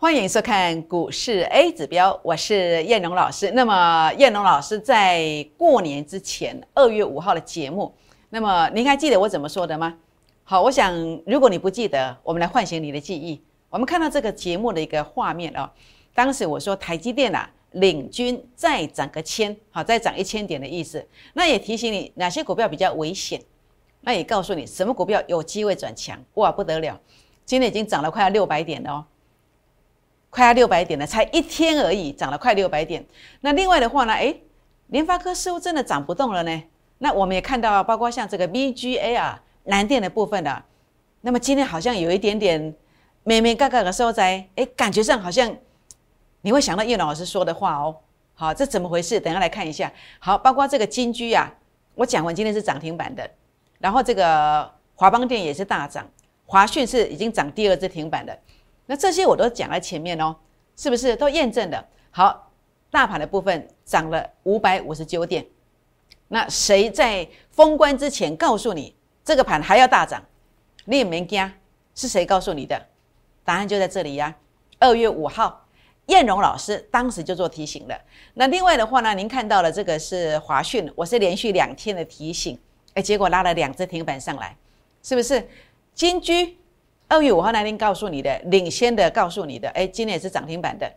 欢迎收看股市 A 指标，我是燕荣老师。那么燕荣老师在过年之前二月五号的节目，那么您还记得我怎么说的吗？好，我想如果你不记得，我们来唤醒你的记忆。我们看到这个节目的一个画面啊，当时我说台积电啊领军再涨个千，好，再涨一千点的意思。那也提醒你哪些股票比较危险，那也告诉你什么股票有机会转强。哇，不得了，今天已经涨了快要六百点了哦。快要六百点了，才一天而已，涨了快六百点。那另外的话呢？诶，联发科似乎真的涨不动了呢。那我们也看到，包括像这个 VGA 啊，蓝电的部分的。那么今天好像有一点点咩咩嘎嘎的时候在，诶，感觉上好像你会想到叶老师说的话哦。好，这怎么回事？等下来看一下。好，包括这个金居啊，我讲完今天是涨停板的，然后这个华邦电也是大涨，华讯是已经涨第二只停板的。那这些我都讲在前面哦，是不是都验证的？好，大盘的部分涨了五百五十九点。那谁在封关之前告诉你这个盘还要大涨？你也没惊，是谁告诉你的？答案就在这里呀。二月五号，燕荣老师当时就做提醒了。那另外的话呢，您看到了这个是华讯，我是连续两天的提醒，哎，结果拉了两只停板上来，是不是？金居。二月五号那天告诉你的，领先的告诉你的，哎，今天也是涨停板的，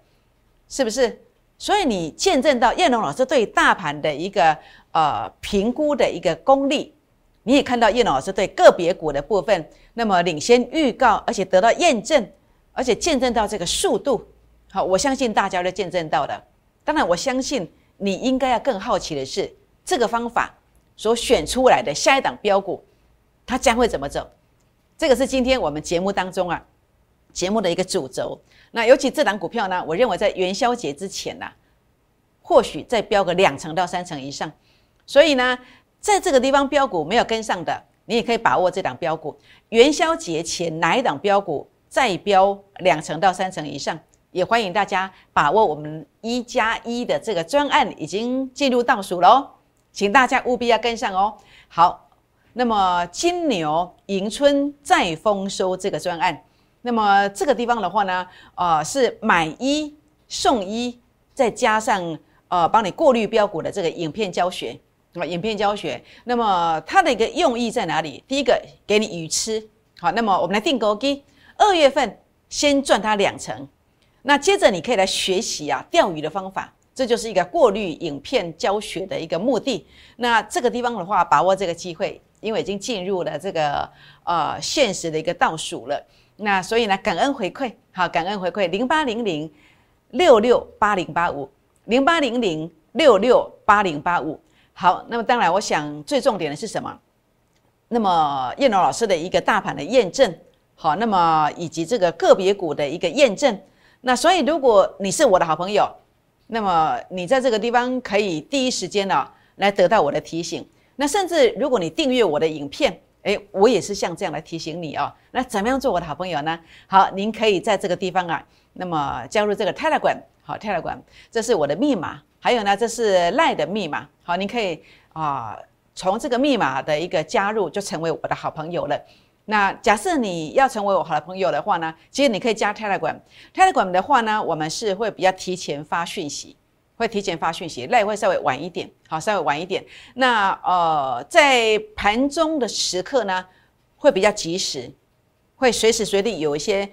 是不是？所以你见证到叶龙老师对大盘的一个呃评估的一个功力，你也看到叶龙老师对个别股的部分那么领先预告，而且得到验证，而且见证到这个速度，好，我相信大家都见证到的。当然，我相信你应该要更好奇的是，这个方法所选出来的下一档标股，它将会怎么走？这个是今天我们节目当中啊，节目的一个主轴。那尤其这档股票呢，我认为在元宵节之前呢，或许再标个两成到三成以上。所以呢，在这个地方标股没有跟上的，你也可以把握这档标股。元宵节前哪一档标股再标两成到三成以上，也欢迎大家把握我们一加一的这个专案已经进入倒数喽，请大家务必要跟上哦。好。那么金牛迎春再丰收这个专案，那么这个地方的话呢，呃，是买一送一，再加上呃帮你过滤标股的这个影片教学啊，影片教学。那么它的一个用意在哪里？第一个给你鱼吃，好，那么我们来定钩机，二月份先赚它两成，那接着你可以来学习啊钓鱼的方法，这就是一个过滤影片教学的一个目的。那这个地方的话，把握这个机会。因为已经进入了这个呃现实的一个倒数了，那所以呢，感恩回馈，好，感恩回馈零八零零六六八零八五零八零零六六八零八五，好，那么当然，我想最重点的是什么？那么叶龙老师的一个大盘的验证，好，那么以及这个个别股的一个验证，那所以如果你是我的好朋友，那么你在这个地方可以第一时间呢来得到我的提醒。那甚至如果你订阅我的影片，诶，我也是像这样来提醒你哦。那怎么样做我的好朋友呢？好，您可以在这个地方啊，那么加入这个 Telegram，好，Telegram，这是我的密码。还有呢，这是赖的密码。好，您可以啊，从这个密码的一个加入，就成为我的好朋友了。那假设你要成为我好的朋友的话呢，其实你可以加 Telegram。Telegram 的话呢，我们是会比较提前发讯息。会提前发讯息，那也会稍微晚一点，好，稍微晚一点。那呃，在盘中的时刻呢，会比较及时，会随时随地有一些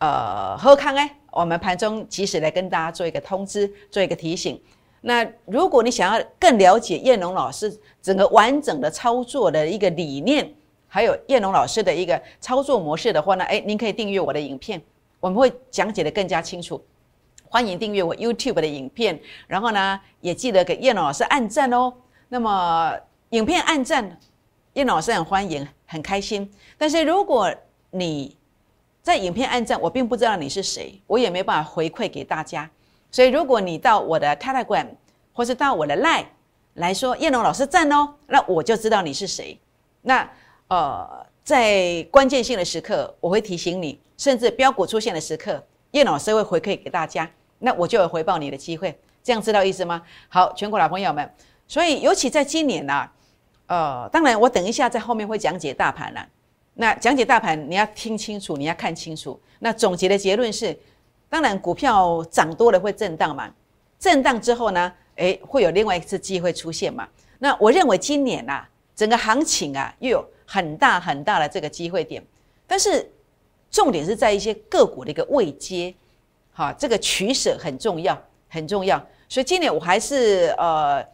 呃喝康哎，我们盘中及时来跟大家做一个通知，做一个提醒。那如果你想要更了解燕龙老师整个完整的操作的一个理念，还有燕龙老师的一个操作模式的话呢，哎，您可以订阅我的影片，我们会讲解的更加清楚。欢迎订阅我 YouTube 的影片，然后呢，也记得给叶老师按赞哦。那么影片按赞，叶老师很欢迎，很开心。但是如果你在影片按赞，我并不知道你是谁，我也没办法回馈给大家。所以如果你到我的 Telegram 或是到我的 Line 来说，叶龙老师赞哦，那我就知道你是谁。那呃，在关键性的时刻，我会提醒你，甚至标股出现的时刻，叶老师会回馈给大家。那我就有回报你的机会，这样知道意思吗？好，全国老朋友们，所以尤其在今年呢，呃，当然我等一下在后面会讲解大盘了。那讲解大盘，你要听清楚，你要看清楚。那总结的结论是，当然股票涨多了会震荡嘛，震荡之后呢，诶，会有另外一次机会出现嘛。那我认为今年呐，整个行情啊，又有很大很大的这个机会点，但是重点是在一些个股的一个位阶，好，这个取舍很重要，很重要。所以今年我还是呃，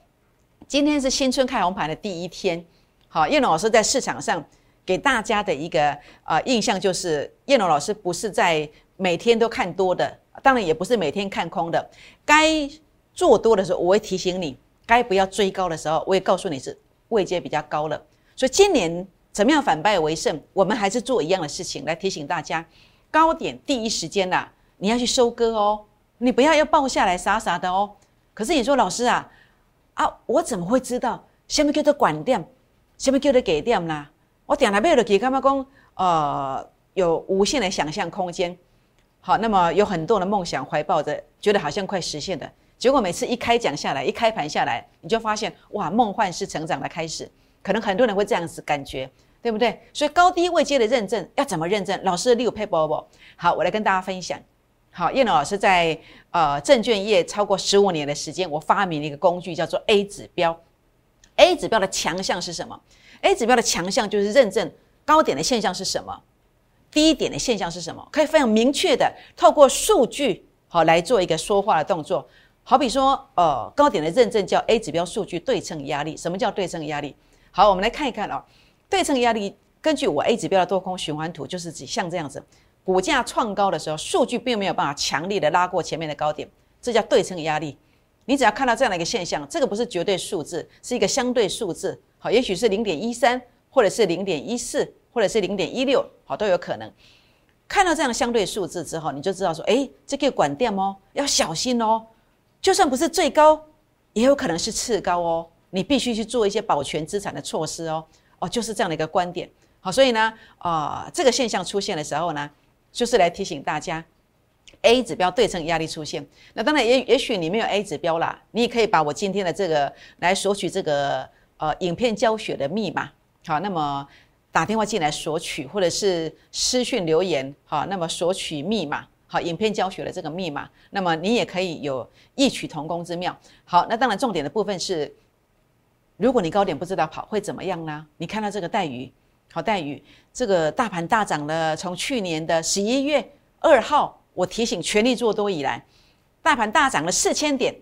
今天是新春开红盘的第一天，好，叶龙老师在市场上给大家的一个呃印象就是，叶龙老师不是在每天都看多的，当然也不是每天看空的，该做多的时候我会提醒你。该不要追高的时候，我也告诉你是位阶比较高了。所以今年怎么样反败为胜？我们还是做一样的事情来提醒大家：高点第一时间呐，你要去收割哦，你不要要抱下来傻傻的哦。可是你说老师啊啊，我怎么会知道什么叫做管店，什么叫做给店呢？我点来背了给干嘛讲？呃，有无限的想象空间。好，那么有很多的梦想怀抱着，觉得好像快实现的。结果每次一开讲下来，一开盘下来，你就发现哇，梦幻是成长的开始。可能很多人会这样子感觉，对不对？所以高低位阶的认证要怎么认证？老师的六配波不？好，我来跟大家分享。好，叶龙老师在呃证券业超过十五年的时间，我发明了一个工具，叫做 A 指标。A 指标的强项是什么？A 指标的强项就是认证高点的现象是什么，低点的现象是什么，可以非常明确的透过数据好来做一个说话的动作。好比说，呃，高点的认证叫 A 指标数据对称压力。什么叫对称压力？好，我们来看一看哦。对称压力根据我 A 指标的多空循环图，就是指像这样子，股价创高的时候，数据并没有办法强力的拉过前面的高点，这叫对称压力。你只要看到这样的一个现象，这个不是绝对数字，是一个相对数字。好，也许是零点一三，或者是零点一四，或者是零点一六，好，都有可能。看到这样相对数字之后，你就知道说，哎，这个管电哦，要小心哦。就算不是最高，也有可能是次高哦。你必须去做一些保全资产的措施哦。哦，就是这样的一个观点。好，所以呢，啊，这个现象出现的时候呢，就是来提醒大家，A 指标对称压力出现。那当然也也许你没有 A 指标啦，你也可以把我今天的这个来索取这个呃影片教学的密码。好，那么打电话进来索取，或者是私讯留言，好，那么索取密码。好，影片教学的这个密码，那么你也可以有异曲同工之妙。好，那当然重点的部分是，如果你高点不知道跑会怎么样呢？你看到这个带鱼，好待遇，这个大盘大涨了，从去年的十一月二号，我提醒全力做多以来，大盘大涨了四千点，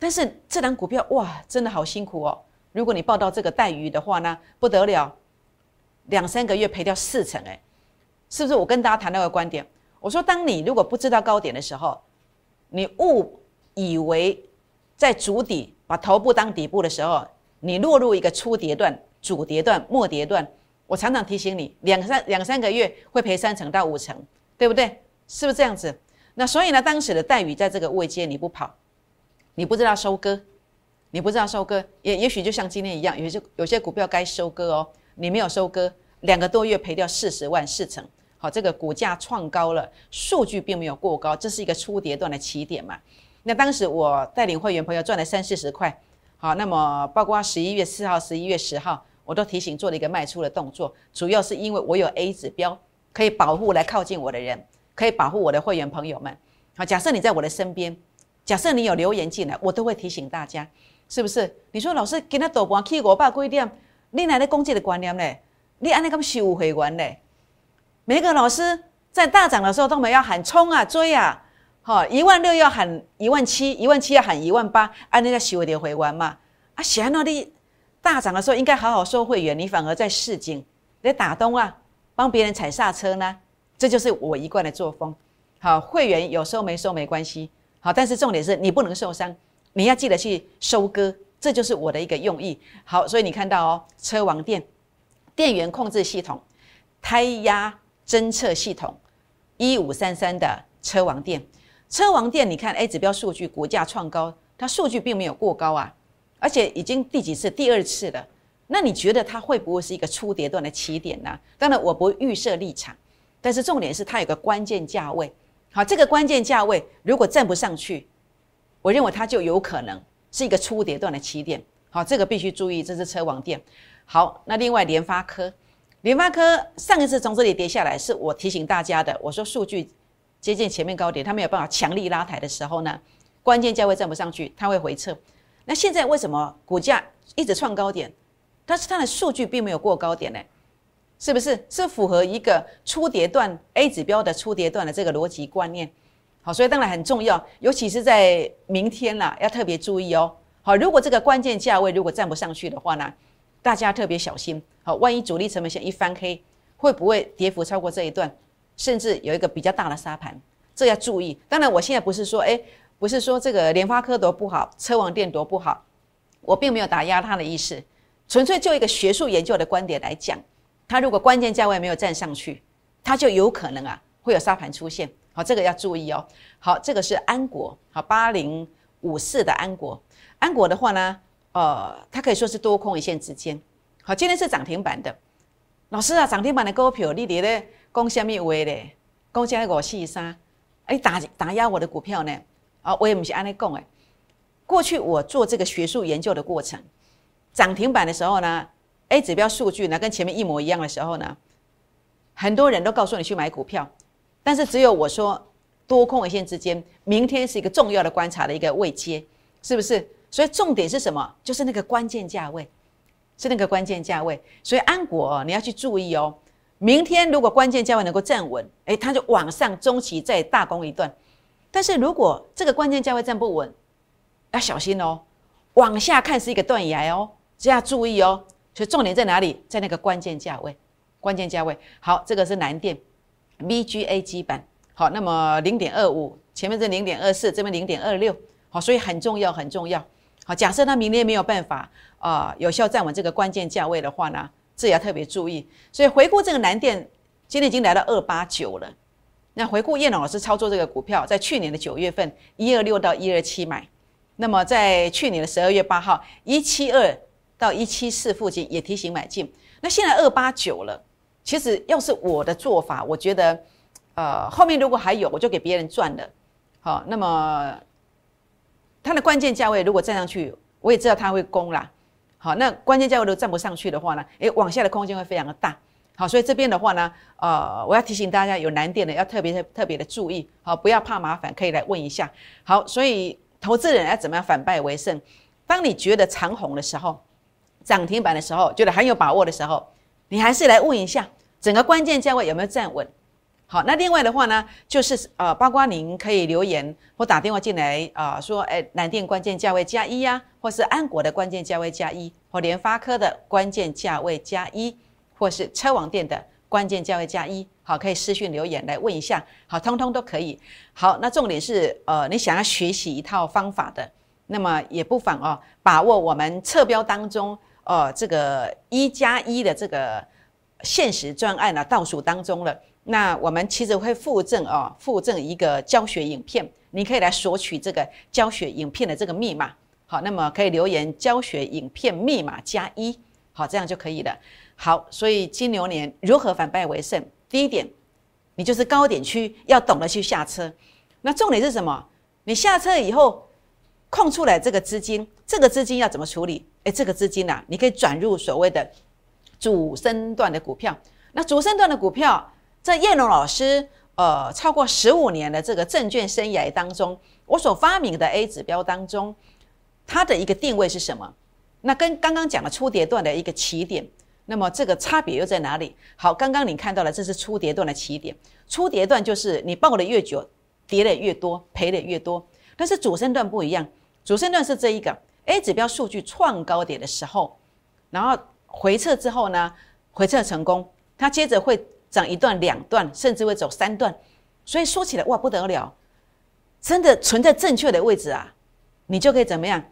但是这档股票哇，真的好辛苦哦。如果你报到这个待遇的话呢，不得了，两三个月赔掉四成，哎，是不是？我跟大家谈到个观点。我说，当你如果不知道高点的时候，你误以为在主底把头部当底部的时候，你落入一个初跌段、主跌段、末跌段。我常常提醒你，两三两三个月会赔三成到五成，对不对？是不是这样子？那所以呢，当时的待遇在这个位阶你不跑，你不知道收割，你不知道收割，也也许就像今天一样，有些有些股票该收割哦，你没有收割，两个多月赔掉四十万四成。好，这个股价创高了，数据并没有过高，这是一个初跌段的起点嘛？那当时我带领会员朋友赚了三四十块。好，那么包括十一月四号、十一月十号，我都提醒做了一个卖出的动作，主要是因为我有 A 指标可以保护来靠近我的人，可以保护我的会员朋友们。好，假设你在我的身边，假设你有留言进来，我都会提醒大家，是不是？你说老师今他赌博去五百几点，你哪来攻击的观念呢？你安尼咁收会员呢？每个老师在大涨的时候都没要喊冲啊追啊，好一万六要喊一万七，一万七要喊一万八，按那个收点回完嘛。啊，显然那里大涨的时候应该好好收会员，你反而在市井在打东啊，帮别人踩刹车呢。这就是我一贯的作风。好，会员有收没收没关系，好，但是重点是你不能受伤，你要记得去收割，这就是我的一个用意。好，所以你看到哦，车王电电源控制系统，胎压。侦测系统一五三三的车王店，车王店，你看 A 指标数据股价创高，它数据并没有过高啊，而且已经第几次？第二次了。那你觉得它会不会是一个初跌段的起点呢？当然我不预设立场，但是重点是它有个关键价位。好，这个关键价位如果站不上去，我认为它就有可能是一个初跌段的起点。好，这个必须注意，这是车网店。好，那另外联发科。联发科上一次从这里跌下来，是我提醒大家的。我说数据接近前面高点，它没有办法强力拉抬的时候呢，关键价位站不上去，它会回撤。那现在为什么股价一直创高点，但是它的数据并没有过高点呢？是不是是符合一个初跌段 A 指标的初跌段的这个逻辑观念？好，所以当然很重要，尤其是在明天啦，要特别注意哦。好，如果这个关键价位如果站不上去的话呢，大家特别小心。好，万一主力成本线一翻黑，会不会跌幅超过这一段，甚至有一个比较大的沙盘？这要注意。当然，我现在不是说，哎，不是说这个联发科多不好，车王电多不好，我并没有打压它的意思，纯粹就一个学术研究的观点来讲。它如果关键价位没有站上去，它就有可能啊会有沙盘出现。好，这个要注意哦。好，这个是安国，好八零五四的安国。安国的话呢，呃，它可以说是多空一线之间。好，今天是涨停板的。老师啊，涨停板的股票你伫咧讲什么话咧？讲现在五四三，哎打打压我的股票呢？啊，我也不是安尼讲诶。过去我做这个学术研究的过程，涨停板的时候呢？A 指标数据呢，跟前面一模一样的时候呢，很多人都告诉你去买股票，但是只有我说多空一线之间，明天是一个重要的观察的一个位阶，是不是？所以重点是什么？就是那个关键价位，是那个关键价位。所以安国你要去注意哦，明天如果关键价位能够站稳，诶，它就往上中期再大攻一段。但是如果这个关键价位站不稳，要小心哦，往下看是一个断崖哦，这要注意哦。所以重点在哪里？在那个关键价位，关键价位。好，这个是南电，VGA 基板。好，那么零点二五，前面是零点二四，这边零点二六。好，所以很重要，很重要。好，假设它明天没有办法啊有效站稳这个关键价位的话呢，这也要特别注意。所以回顾这个南电，今天已经来到二八九了。那回顾叶老师操作这个股票，在去年的九月份一二六到一二七买，那么在去年的十二月八号一七二。到一七四附近也提醒买进，那现在二八九了。其实要是我的做法，我觉得，呃，后面如果还有，我就给别人赚了。好，那么它的关键价位如果站上去，我也知道它会攻啦。好，那关键价位都站不上去的话呢，诶，往下的空间会非常的大。好，所以这边的话呢，呃，我要提醒大家有难点的要特别特特别的注意，好，不要怕麻烦，可以来问一下。好，所以投资人要怎么样反败为胜？当你觉得长红的时候。涨停板的时候，觉得很有把握的时候，你还是来问一下整个关键价位有没有站稳。好，那另外的话呢，就是呃，包括您可以留言或打电话进来啊，说哎，南电关键价位加一呀，或是安国的关键价位加一，或联发科的关键价位加一，或是车网店的关键价位加一。好，可以私讯留言来问一下，好，通通都可以。好，那重点是呃，你想要学习一套方法的，那么也不妨哦，把握我们测标当中。哦，这个一加一的这个现实专案呢，倒数当中了。那我们其实会附赠哦，附赠一个教学影片，你可以来索取这个教学影片的这个密码。好，那么可以留言教学影片密码加一，好，这样就可以了。好，所以金牛年如何反败为胜？第一点，你就是高点区要懂得去下车。那重点是什么？你下车以后空出来这个资金，这个资金要怎么处理？哎，这个资金呐，你可以转入所谓的主升段的股票。那主升段的股票，在叶龙老师呃超过十五年的这个证券生涯当中，我所发明的 A 指标当中，它的一个定位是什么？那跟刚刚讲的初跌段的一个起点，那么这个差别又在哪里？好，刚刚你看到了，这是初跌段的起点。初跌段就是你抱的越久，跌的越多，赔的越多。但是主升段不一样，主升段是这一个。A 指标数据创高点的时候，然后回撤之后呢，回撤成功，它接着会涨一段、两段，甚至会走三段。所以说起来哇不得了，真的存在正确的位置啊，你就可以怎么样？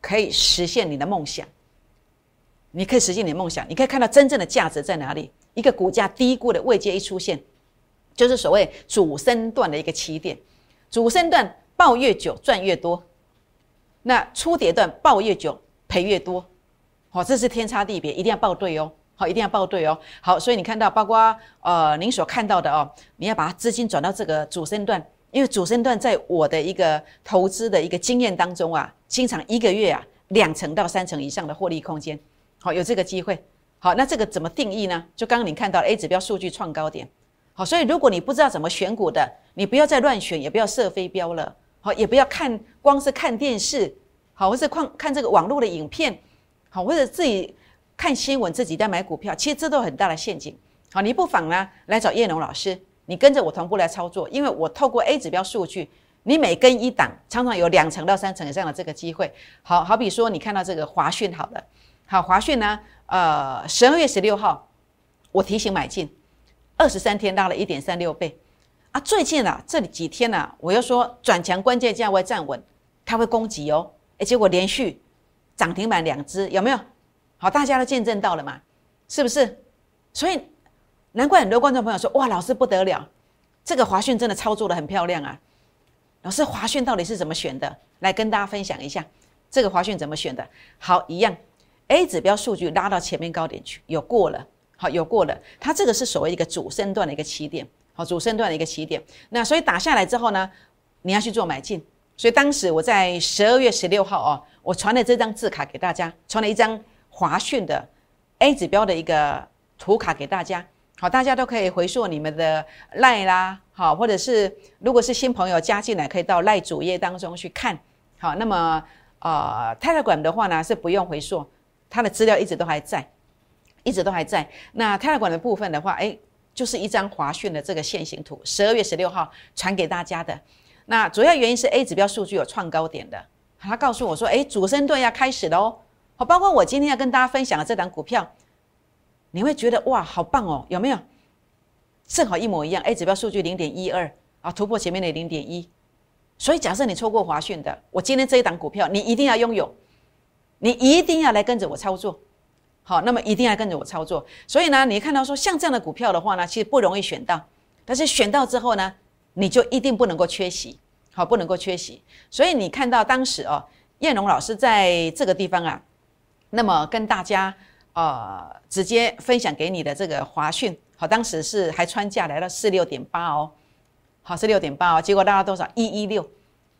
可以实现你的梦想。你可以实现你的梦想，你可以看到真正的价值在哪里。一个股价低估的位阶一出现，就是所谓主升段的一个起点。主升段抱越久赚越多。那初跌段抱越久赔越多，好，这是天差地别，一定要抱对哦，好，一定要抱对哦，好，所以你看到，包括呃您所看到的哦，你要把资金转到这个主升段，因为主升段在我的一个投资的一个经验当中啊，经常一个月啊两成到三成以上的获利空间，好，有这个机会，好，那这个怎么定义呢？就刚刚你看到 A 指标数据创高点，好，所以如果你不知道怎么选股的，你不要再乱选，也不要设飞镖了。好，也不要看光是看电视，好，或是看看这个网络的影片，好，或者自己看新闻，自己在买股票，其实这都很大的陷阱。好，你不妨呢来找叶龙老师，你跟着我同步来操作，因为我透过 A 指标数据，你每跟一档，常常有两成到三成以上的这个机会。好好比说，你看到这个华讯，好了，好华讯呢，呃，十二月十六号，我提醒买进，二十三天拉了一点三六倍。啊，最近啊，这里几天呢，我又说转强关键价位站稳，它会攻击哦。哎，结果连续涨停板两只，有没有？好，大家都见证到了嘛，是不是？所以难怪很多观众朋友说，哇，老师不得了，这个华讯真的操作的很漂亮啊。老师，华讯到底是怎么选的？来跟大家分享一下，这个华讯怎么选的？好，一样，A 指标数据拉到前面高点去，有过了，好，有过了，它这个是所谓一个主升段的一个起点。好，主升段的一个起点。那所以打下来之后呢，你要去做买进。所以当时我在十二月十六号哦，我传了这张字卡给大家，传了一张华讯的 A 指标的一个图卡给大家。好，大家都可以回溯你们的赖啦，好，或者是如果是新朋友加进来，可以到赖主页当中去看。好，那么呃，Telegram 的话呢是不用回溯，它的资料一直都还在，一直都还在。那 Telegram 的部分的话，哎。就是一张华讯的这个线形图，十二月十六号传给大家的。那主要原因是 A 指标数据有创高点的，他告诉我说：“哎，主升段要开始了哦。”好，包括我今天要跟大家分享的这档股票，你会觉得哇，好棒哦，有没有？正好一模一样，A 指标数据零点一二啊，突破前面的零点一。所以假设你错过华讯的，我今天这一档股票你一定要拥有，你一定要来跟着我操作。好，那么一定要跟着我操作。所以呢，你看到说像这样的股票的话呢，其实不容易选到。但是选到之后呢，你就一定不能够缺席，好，不能够缺席。所以你看到当时哦，燕龙老师在这个地方啊，那么跟大家呃直接分享给你的这个华讯，好，当时是还穿价来到四六点八哦，好，四六点八哦，结果拉到多少？一一六，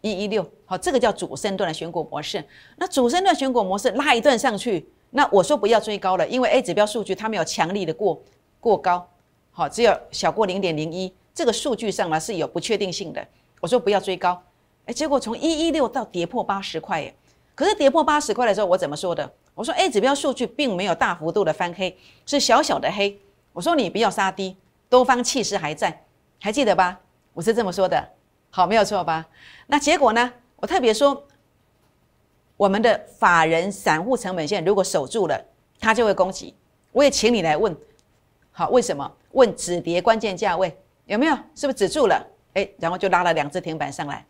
一一六，好，这个叫主升段的选股模式。那主升段选股模式拉一段上去。那我说不要追高了，因为 A 指标数据它没有强力的过过高，好，只有小过零点零一，这个数据上呢是有不确定性的。我说不要追高，哎，结果从一一六到跌破八十块，耶。可是跌破八十块的时候我怎么说的？我说 A 指标数据并没有大幅度的翻黑，是小小的黑。我说你不要杀低，多方气势还在，还记得吧？我是这么说的，好，没有错吧？那结果呢？我特别说。我们的法人散户成本线如果守住了，它就会攻击。我也请你来问，好，为什么？问止跌关键价位有没有？是不是止住了？哎，然后就拉了两只停板上来，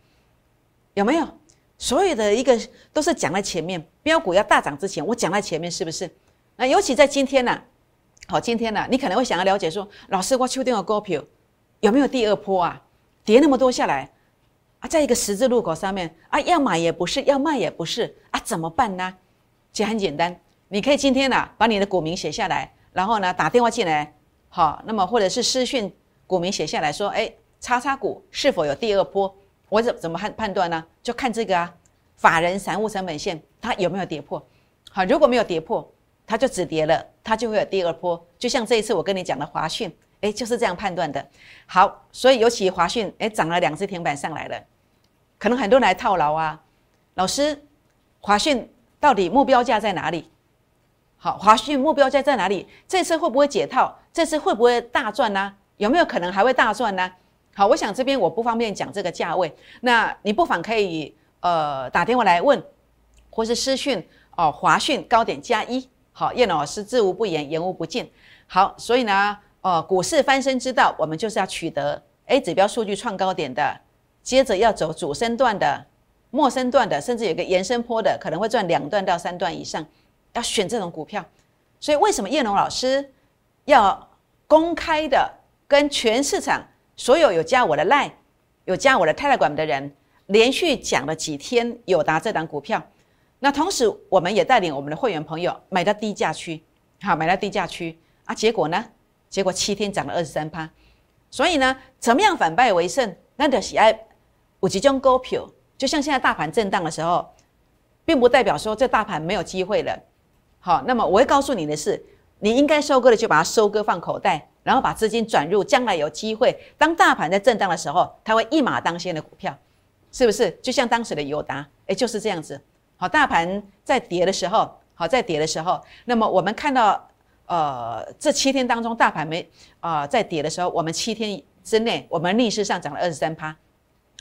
有没有？所有的一个都是讲在前面，标股要大涨之前，我讲在前面，是不是？那尤其在今天呢？好，今天呢，你可能会想要了解说，老师，我秋天的股票有没有第二波啊？跌那么多下来。啊，在一个十字路口上面啊，要买也不是，要卖也不是啊，怎么办呢？其实很简单，你可以今天呢把你的股名写下来，然后呢打电话进来，好，那么或者是私讯股名写下来说，哎，叉叉股是否有第二波？我怎怎么判判断呢？就看这个啊，法人散户成本线它有没有跌破？好，如果没有跌破，它就止跌了，它就会有第二波。就像这一次我跟你讲的华讯，哎，就是这样判断的。好，所以尤其华讯，哎，涨了两只停板上来了。可能很多人来套牢啊，老师，华讯到底目标价在哪里？好，华讯目标价在哪里？这次会不会解套？这次会不会大赚呢？有没有可能还会大赚呢？好，我想这边我不方便讲这个价位，那你不妨可以呃打电话来问，或是私讯哦，华讯高点加一。好，叶老师知无不言，言无不尽。好，所以呢，哦，股市翻身之道，我们就是要取得 A 指标数据创高点的。接着要走主升段的、末升段的，甚至有个延伸坡的，可能会赚两段到三段以上，要选这种股票。所以为什么叶龙老师要公开的跟全市场所有有加我的 Line、有加我的 Telegram 的人，连续讲了几天友达这档股票？那同时我们也带领我们的会员朋友买到低价区，好，买到低价区啊，结果呢？结果七天涨了二十三趴。所以呢，怎么样反败为胜？那的喜爱。我即将股票，就像现在大盘震荡的时候，并不代表说这大盘没有机会了。好，那么我会告诉你的是，你应该收割的就把它收割放口袋，然后把资金转入将来有机会，当大盘在震荡的时候，它会一马当先的股票，是不是？就像当时的友达，哎，就是这样子。好，大盘在跌的时候，好在跌的时候，那么我们看到，呃，这七天当中，大盘没啊在跌的时候，我们七天之内，我们逆势上涨了二十三趴，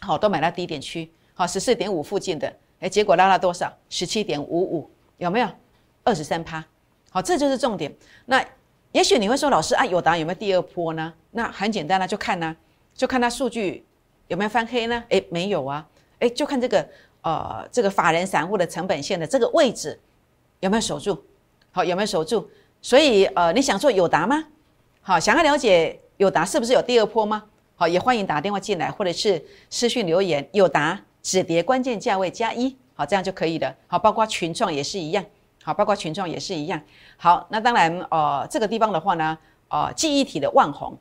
好，都买到低点区，好，十四点五附近的，哎，结果拉了多少？十七点五五，有没有？二十三趴，好，这就是重点。那也许你会说，老师啊，有答案有没有第二波呢？那很简单啦，就看呢，就看它数据有没有翻黑呢？诶，没有啊，诶，就看这个呃，这个法人散户的成本线的这个位置有没有守住？好，有没有守住？所以呃，你想做友达吗？好，想要了解友达是不是有第二波吗？好，也欢迎打电话进来，或者是私讯留言，友达止跌关键价位加一，好，这样就可以了。好，包括群创也是一样。好，包括群众也是一样。好，那当然，呃，这个地方的话呢，呃，记忆体的万红，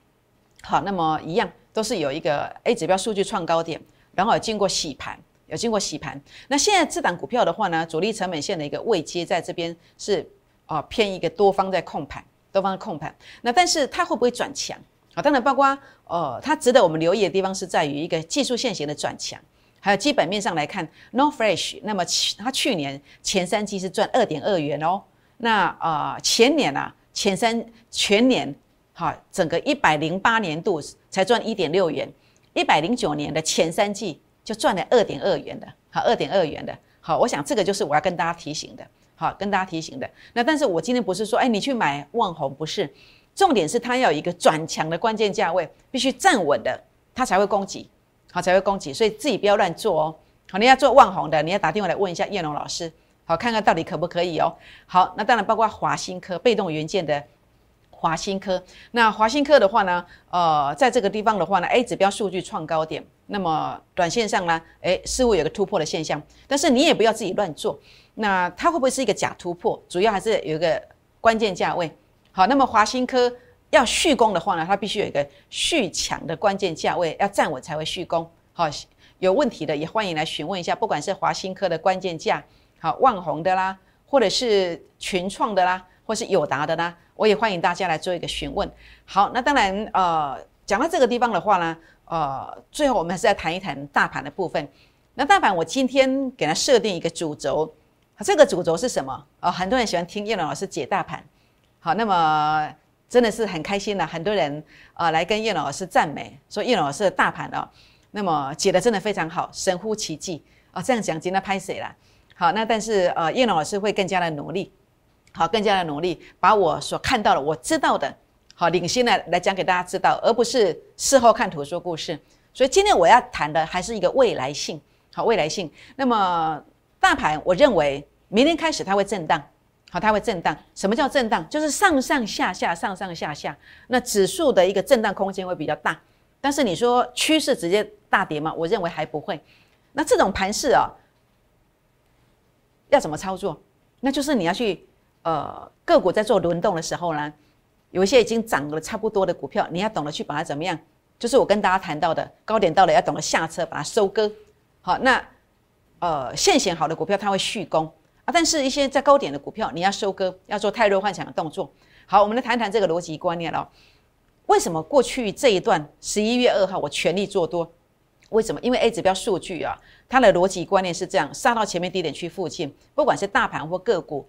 好，那么一样都是有一个 A 指标数据创高点，然后有经过洗盘，有经过洗盘。那现在这档股票的话呢，主力成本线的一个位阶在这边是啊偏一个多方在控盘，多方的控盘。那但是它会不会转强？好，当然包括呃，它值得我们留意的地方是在于一个技术线型的转强。还有基本面上来看，No Fresh，那么它去年前三季是赚二点二元哦。那呃前年啊，前三全年好，整个一百零八年度才赚一点六元，一百零九年的前三季就赚了二点二元的，好，二点二元的。好，我想这个就是我要跟大家提醒的，好，跟大家提醒的。那但是我今天不是说，哎，你去买万红，不是，重点是它要有一个转强的关键价位，必须站稳的，它才会攻击。好才会攻击，所以自己不要乱做哦。好，你要做万红的，你要打电话来问一下叶龙老师，好，看看到底可不可以哦。好，那当然包括华新科被动元件的华新科。那华新科的话呢，呃，在这个地方的话呢，A 指标数据创高点，那么短线上呢，诶，似乎有个突破的现象。但是你也不要自己乱做。那它会不会是一个假突破？主要还是有一个关键价位。好，那么华新科。要续攻的话呢，它必须有一个续强的关键价位，要站稳才会续攻。好，有问题的也欢迎来询问一下，不管是华新科的关键价，好万宏的啦，或者是群创的啦，或是友达的啦，我也欢迎大家来做一个询问。好，那当然，呃，讲到这个地方的话呢，呃，最后我们还是要谈一谈大盘的部分。那大盘我今天给它设定一个主轴，这个主轴是什么？呃，很多人喜欢听叶龙老师解大盘。好，那么。真的是很开心的，很多人啊来跟叶老师赞美，说叶老师的大盘哦，那么解的真的非常好，神乎其技啊！这样讲今天拍谁了？好，那但是呃，叶老师会更加的努力，好，更加的努力，把我所看到的、我知道的，好，领先来来讲给大家知道，而不是事后看图说故事。所以今天我要谈的还是一个未来性，好，未来性。那么大盘，我认为明天开始它会震荡。好，它会震荡。什么叫震荡？就是上上下下，上上下下。那指数的一个震荡空间会比较大。但是你说趋势直接大跌吗？我认为还不会。那这种盘势啊，要怎么操作？那就是你要去呃个股在做轮动的时候呢，有一些已经涨了差不多的股票，你要懂得去把它怎么样？就是我跟大家谈到的，高点到了要懂得下车把它收割。好，那呃现行好的股票它会续攻。但是，一些在高点的股票，你要收割，要做太弱幻想的动作。好，我们来谈谈这个逻辑观念了。为什么过去这一段十一月二号我全力做多？为什么？因为 A 指标数据啊，它的逻辑观念是这样：杀到前面低点区附近，不管是大盘或个股，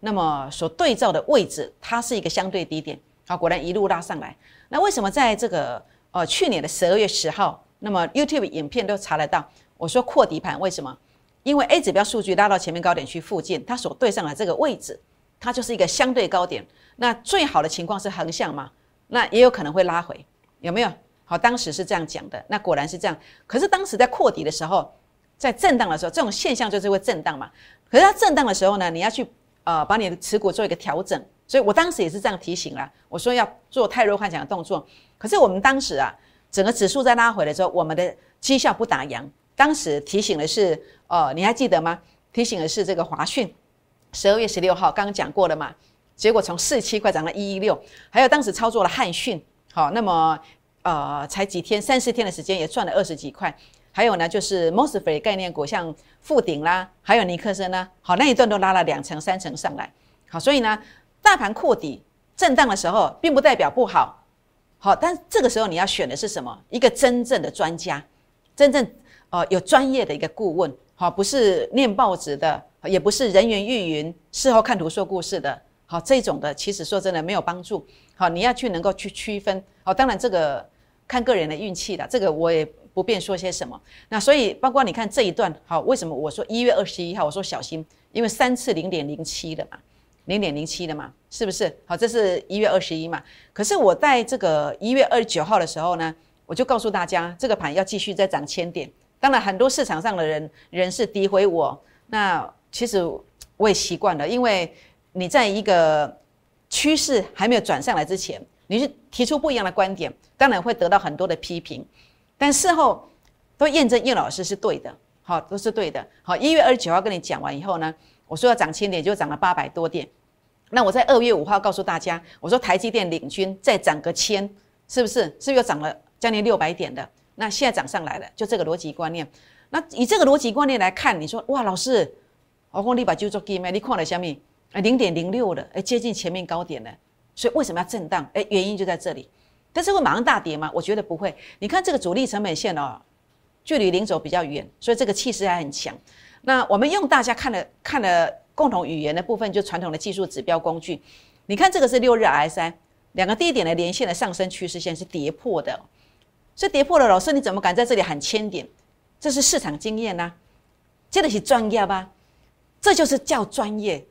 那么所对照的位置，它是一个相对低点。好，果然一路拉上来。那为什么在这个呃去年的十二月十号，那么 YouTube 影片都查得到？我说扩底盘，为什么？因为 A 指标数据拉到前面高点区附近，它所对上的这个位置，它就是一个相对高点。那最好的情况是横向嘛？那也有可能会拉回，有没有？好，当时是这样讲的。那果然是这样。可是当时在扩底的时候，在震荡的时候，这种现象就是会震荡嘛。可是它震荡的时候呢，你要去呃把你的持股做一个调整。所以我当时也是这样提醒了，我说要做太弱幻想的动作。可是我们当时啊，整个指数在拉回的时候，我们的绩效不打烊。当时提醒的是，呃，你还记得吗？提醒的是这个华讯，十二月十六号刚刚讲过了嘛？结果从四七块涨到一一六，还有当时操作了汉讯，好，那么呃才几天，三四天的时间也赚了二十几块。还有呢，就是 Mosfet 概念股，像富鼎啦，还有尼克森呢，好，那一段都拉了两成、三成上来。好，所以呢，大盘扩底震荡的时候，并不代表不好，好，但这个时候你要选的是什么？一个真正的专家，真正呃有专业的一个顾问，好，不是念报纸的，也不是人云亦云、事后看图说故事的，好，这种的其实说真的没有帮助。好，你要去能够去区分。好，当然这个看个人的运气的，这个我也不便说些什么。那所以包括你看这一段，好，为什么我说一月二十一号我说小心？因为三次零点零七的嘛，零点零七的嘛，是不是？好，这是一月二十一嘛。可是我在这个一月二十九号的时候呢，我就告诉大家，这个盘要继续再涨千点。当然，很多市场上的人人是诋毁我，那其实我也习惯了，因为你在一个趋势还没有转上来之前，你是提出不一样的观点，当然会得到很多的批评。但事后都验证叶老师是对的。好，都是对的。好，一月二十九号跟你讲完以后呢，我说要涨千点，就涨了八百多点。那我在二月五号告诉大家，我说台积电领军再涨个千，是不是？是不是又涨了将近六百点的？那现在涨上来了，就这个逻辑观念。那以这个逻辑观念来看，你说哇，老师，我讲你把就做基咩？你看了下面啊，零点零六的，哎，接近前面高点了。所以为什么要震荡？哎，原因就在这里。但是会马上大跌吗？我觉得不会。你看这个主力成本线哦。距离零轴比较远，所以这个气势还很强。那我们用大家看了看了共同语言的部分，就传统的技术指标工具。你看这个是六日 RSI，两个低点的连线的上升趋势线是跌破的，所以跌破了。老师你怎么敢在这里喊千点？这是市场经验呐，这的是专业吧？这就是叫专业。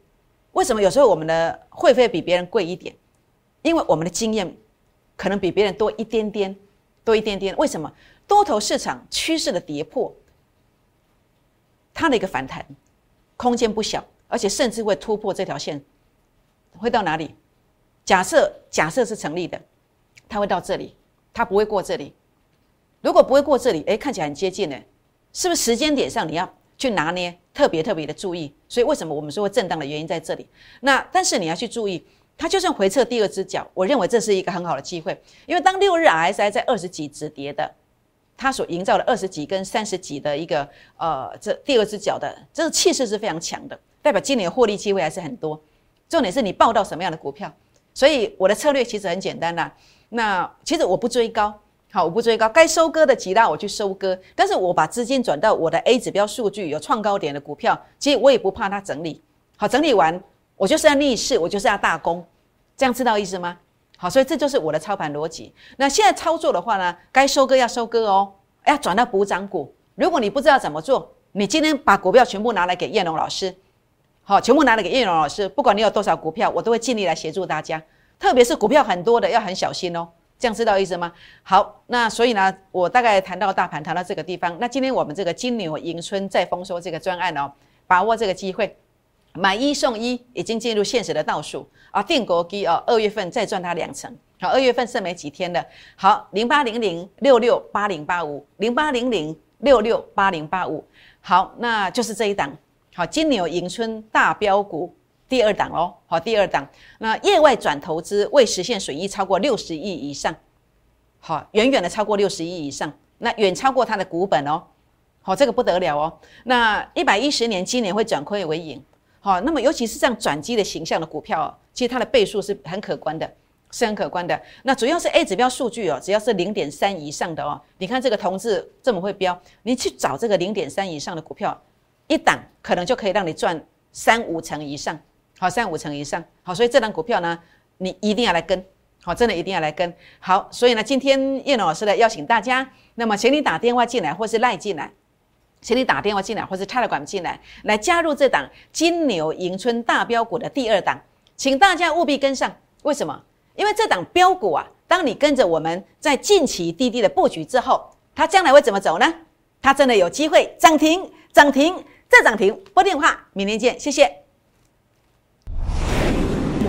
为什么有时候我们的会费比别人贵一点？因为我们的经验可能比别人多一点点，多一点点。为什么？多头市场趋势的跌破，它的一个反弹空间不小，而且甚至会突破这条线，会到哪里？假设假设是成立的，它会到这里，它不会过这里。如果不会过这里，哎，看起来很接近呢，是不是时间点上你要去拿捏，特别特别的注意？所以为什么我们说会震荡的原因在这里？那但是你要去注意，它就算回撤第二只脚，我认为这是一个很好的机会，因为当六日 RSI 在二十几止跌的。它所营造的二十几跟三十几的一个呃，这第二只脚的这个气势是非常强的，代表今年获利机会还是很多。重点是你报到什么样的股票，所以我的策略其实很简单啦。那其实我不追高，好，我不追高，该收割的急拉我去收割，但是我把资金转到我的 A 指标数据有创高点的股票，其实我也不怕它整理。好，整理完我就是要逆势，我就是要大攻，这样知道意思吗？好，所以这就是我的操盘逻辑。那现在操作的话呢，该收割要收割哦，要转到补涨股。如果你不知道怎么做，你今天把股票全部拿来给叶龙老师，好，全部拿来给叶龙老师，不管你有多少股票，我都会尽力来协助大家。特别是股票很多的，要很小心哦。这样知道意思吗？好，那所以呢，我大概谈到大盘，谈到这个地方。那今天我们这个金牛迎春再丰收这个专案哦，把握这个机会。买一送一已经进入现实的倒数啊！定国基哦，二月份再赚它两成。好，二月份剩没几天了。好，零八零零六六八零八五，零八零零六六八零八五。好，那就是这一档。好，金牛迎春大标股第二档哦。好，第二档。那业外转投资未实现损益超过六十亿以上，好，远远的超过六十亿以上，那远超过它的股本哦。好，这个不得了哦。那一百一十年今年会转亏为盈。好，那么尤其是这样转机的形象的股票，哦其实它的倍数是很可观的，是很可观的。那主要是 A 指标数据哦，只要是零点三以上的哦，你看这个同志这么会标，你去找这个零点三以上的股票，一档可能就可以让你赚三五成以上，好，三五成以上。好，所以这档股票呢，你一定要来跟，好，真的一定要来跟。好，所以呢，今天叶老师来邀请大家，那么请你打电话进来或是赖进来。请你打电话进来，或者插了管进来，来加入这档金牛迎春大标股的第二档，请大家务必跟上。为什么？因为这档标股啊，当你跟着我们在近期低低的布局之后，它将来会怎么走呢？它真的有机会涨停，涨停再涨停。拨电话，明天见，谢谢。